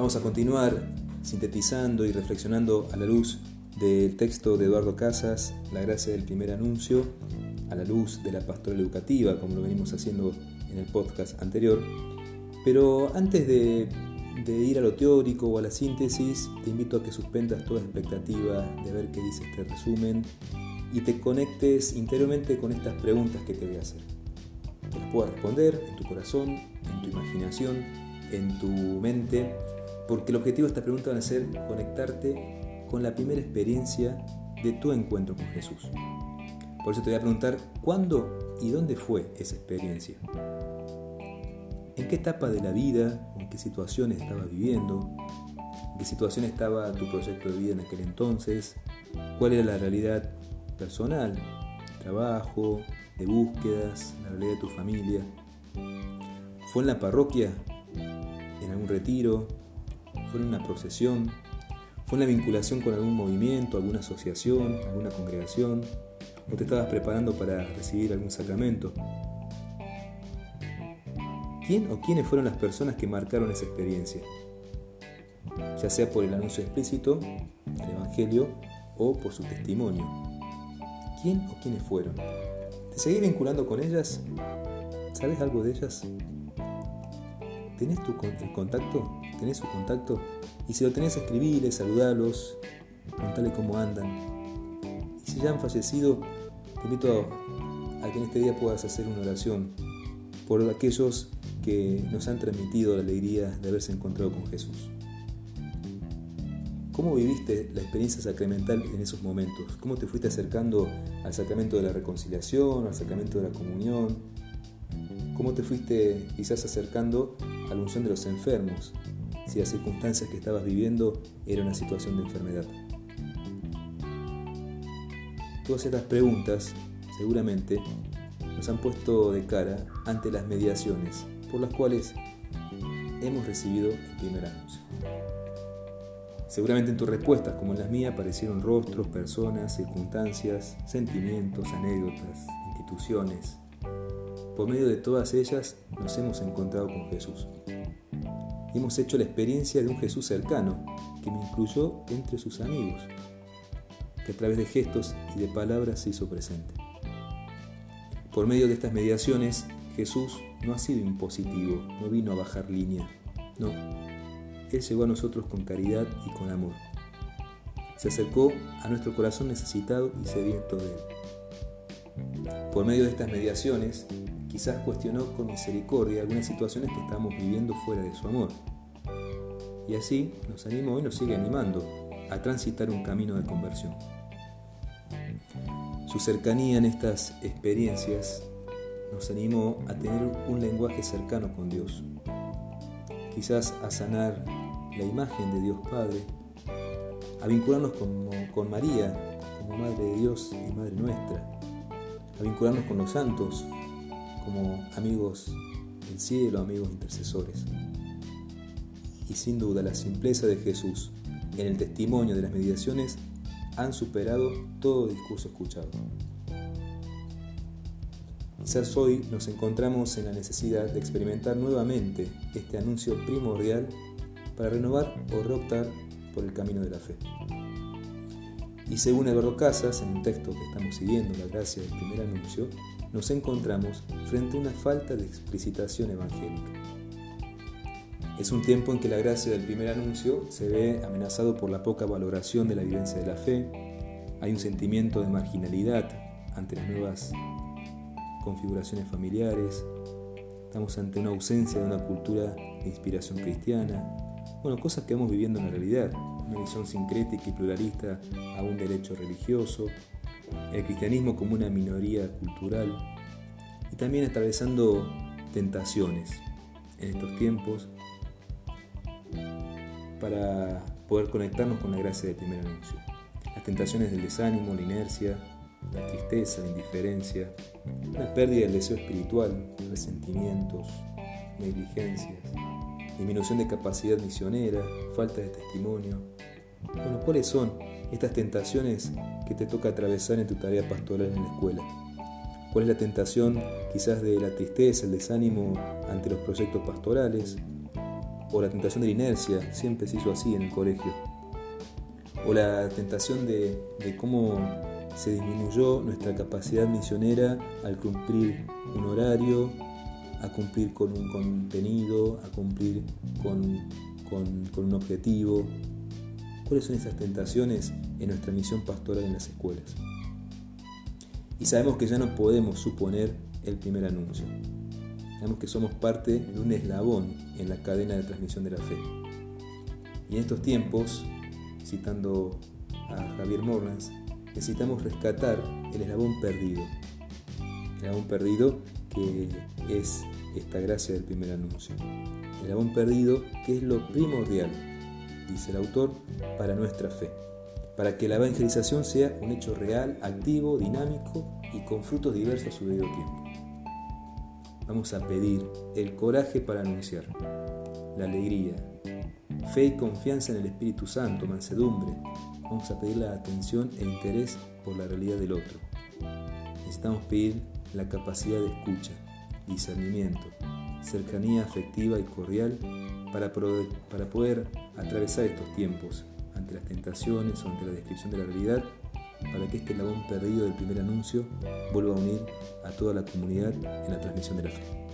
Vamos a continuar sintetizando y reflexionando a la luz del texto de Eduardo Casas, La gracia del primer anuncio, a la luz de la pastoral educativa, como lo venimos haciendo en el podcast anterior. Pero antes de, ir a lo teórico o a la síntesis, te invito a que suspendas toda expectativa de ver qué dice este resumen y te conectes interiormente con estas preguntas que te voy a hacer. Que las puedas responder en tu corazón, en tu imaginación, en tu mente porque el objetivo de esta pregunta va a ser conectarte con la primera experiencia de tu encuentro con Jesús. Por eso te voy a preguntar cuándo y dónde fue esa experiencia. ¿En qué etapa de la vida, en qué situación estabas viviendo? ¿En qué situación estaba tu proyecto de vida en aquel entonces? ¿Cuál era la realidad personal? Trabajo, de búsquedas, la realidad de tu familia. ¿Fue en la parroquia? ¿En algún retiro? Fue en una procesión, fue en la vinculación con algún movimiento, alguna asociación, alguna congregación, o te estabas preparando para recibir algún sacramento. ¿Quién o quiénes fueron las personas que marcaron esa experiencia? Ya sea por el anuncio explícito del Evangelio o por su testimonio. ¿Quién o quiénes fueron? ¿Te seguís vinculando con ellas? ¿Sabes algo de ellas? ¿Tenés tu, el contacto? ¿Tenés su contacto? Y si lo tenés, escribirles, saludarlos, contarles cómo andan. Y si ya han fallecido, te invito a, que en este día puedas hacer una oración por aquellos que nos han transmitido la alegría de haberse encontrado con Jesús. ¿Cómo viviste la experiencia sacramental en esos momentos? ¿Cómo te fuiste acercando al sacramento de la reconciliación, al sacramento de la comunión? ¿Cómo te fuiste quizás acercando a unción de los enfermos, si las circunstancias que estabas viviendo era una situación de enfermedad. Todas estas preguntas seguramente nos han puesto de cara ante las mediaciones por las cuales hemos recibido el primer anuncio. Seguramente en tus respuestas, como en las mías, aparecieron rostros, personas, circunstancias, sentimientos, anécdotas, instituciones, por medio de todas ellas nos hemos encontrado con Jesús. Hemos hecho la experiencia de un Jesús cercano, que me incluyó entre sus amigos, que a través de gestos y de palabras se hizo presente. Por medio de estas mediaciones, Jesús no ha sido impositivo, no vino a bajar línea, no. Él llegó a nosotros con caridad y con amor. Se acercó a nuestro corazón necesitado y sediento de Él. Por medio de estas mediaciones, quizás cuestionó con misericordia algunas situaciones que estamos viviendo fuera de su amor. Y así nos animó y nos sigue animando a transitar un camino de conversión. Su cercanía en estas experiencias nos animó a tener un lenguaje cercano con Dios, quizás a sanar la imagen de Dios Padre, a vincularnos con, con María como Madre de Dios y Madre nuestra, a vincularnos con los santos como amigos del cielo, amigos intercesores. Y sin duda la simpleza de Jesús en el testimonio de las mediaciones han superado todo discurso escuchado. Quizás hoy nos encontramos en la necesidad de experimentar nuevamente este anuncio primordial para renovar o reoptar por el camino de la fe. Y según Eduardo Casas, en un texto que estamos siguiendo, La gracia del primer anuncio, nos encontramos frente a una falta de explicitación evangélica. Es un tiempo en que la gracia del primer anuncio se ve amenazado por la poca valoración de la vivencia de la fe, hay un sentimiento de marginalidad ante las nuevas configuraciones familiares, estamos ante una ausencia de una cultura de inspiración cristiana, bueno, cosas que vamos viviendo en la realidad, una visión sincrética y pluralista a un derecho religioso, el cristianismo como una minoría cultural y también atravesando tentaciones en estos tiempos para poder conectarnos con la gracia del primer anuncio. Las tentaciones del desánimo, la inercia, la tristeza, la indiferencia, la pérdida del deseo espiritual, resentimientos, negligencias, disminución de capacidad misionera, falta de testimonio. Bueno, ¿cuáles son estas tentaciones que te toca atravesar en tu tarea pastoral en la escuela? ¿Cuál es la tentación quizás de la tristeza, el desánimo ante los proyectos pastorales? o la tentación de la inercia, siempre se hizo así en el colegio, o la tentación de, de cómo se disminuyó nuestra capacidad misionera al cumplir un horario, a cumplir con un contenido, a cumplir con, con, un objetivo. ¿Cuáles son esas tentaciones en nuestra misión pastoral en las escuelas? Y sabemos que ya no podemos suponer el primer anuncio. Sabemos que somos parte de un eslabón en la cadena de transmisión de la fe. Y en estos tiempos, citando a Javier Morlans, necesitamos rescatar el eslabón perdido. El eslabón perdido que es esta gracia del primer anuncio. El eslabón perdido que es lo primordial, dice el autor, para nuestra fe. Para que la evangelización sea un hecho real, activo, dinámico y con frutos diversos a su debido tiempo. Vamos a pedir el coraje para anunciar, la alegría, fe y confianza en el Espíritu Santo, mansedumbre, vamos a pedir la atención e interés por la realidad del otro. Necesitamos pedir la capacidad de escucha, discernimiento, cercanía afectiva y cordial para, para poder atravesar estos tiempos ante las tentaciones o ante la descripción de la realidad, para que este labón perdido del primer anuncio vuelva a unir a toda la comunidad en la transmisión de la fe.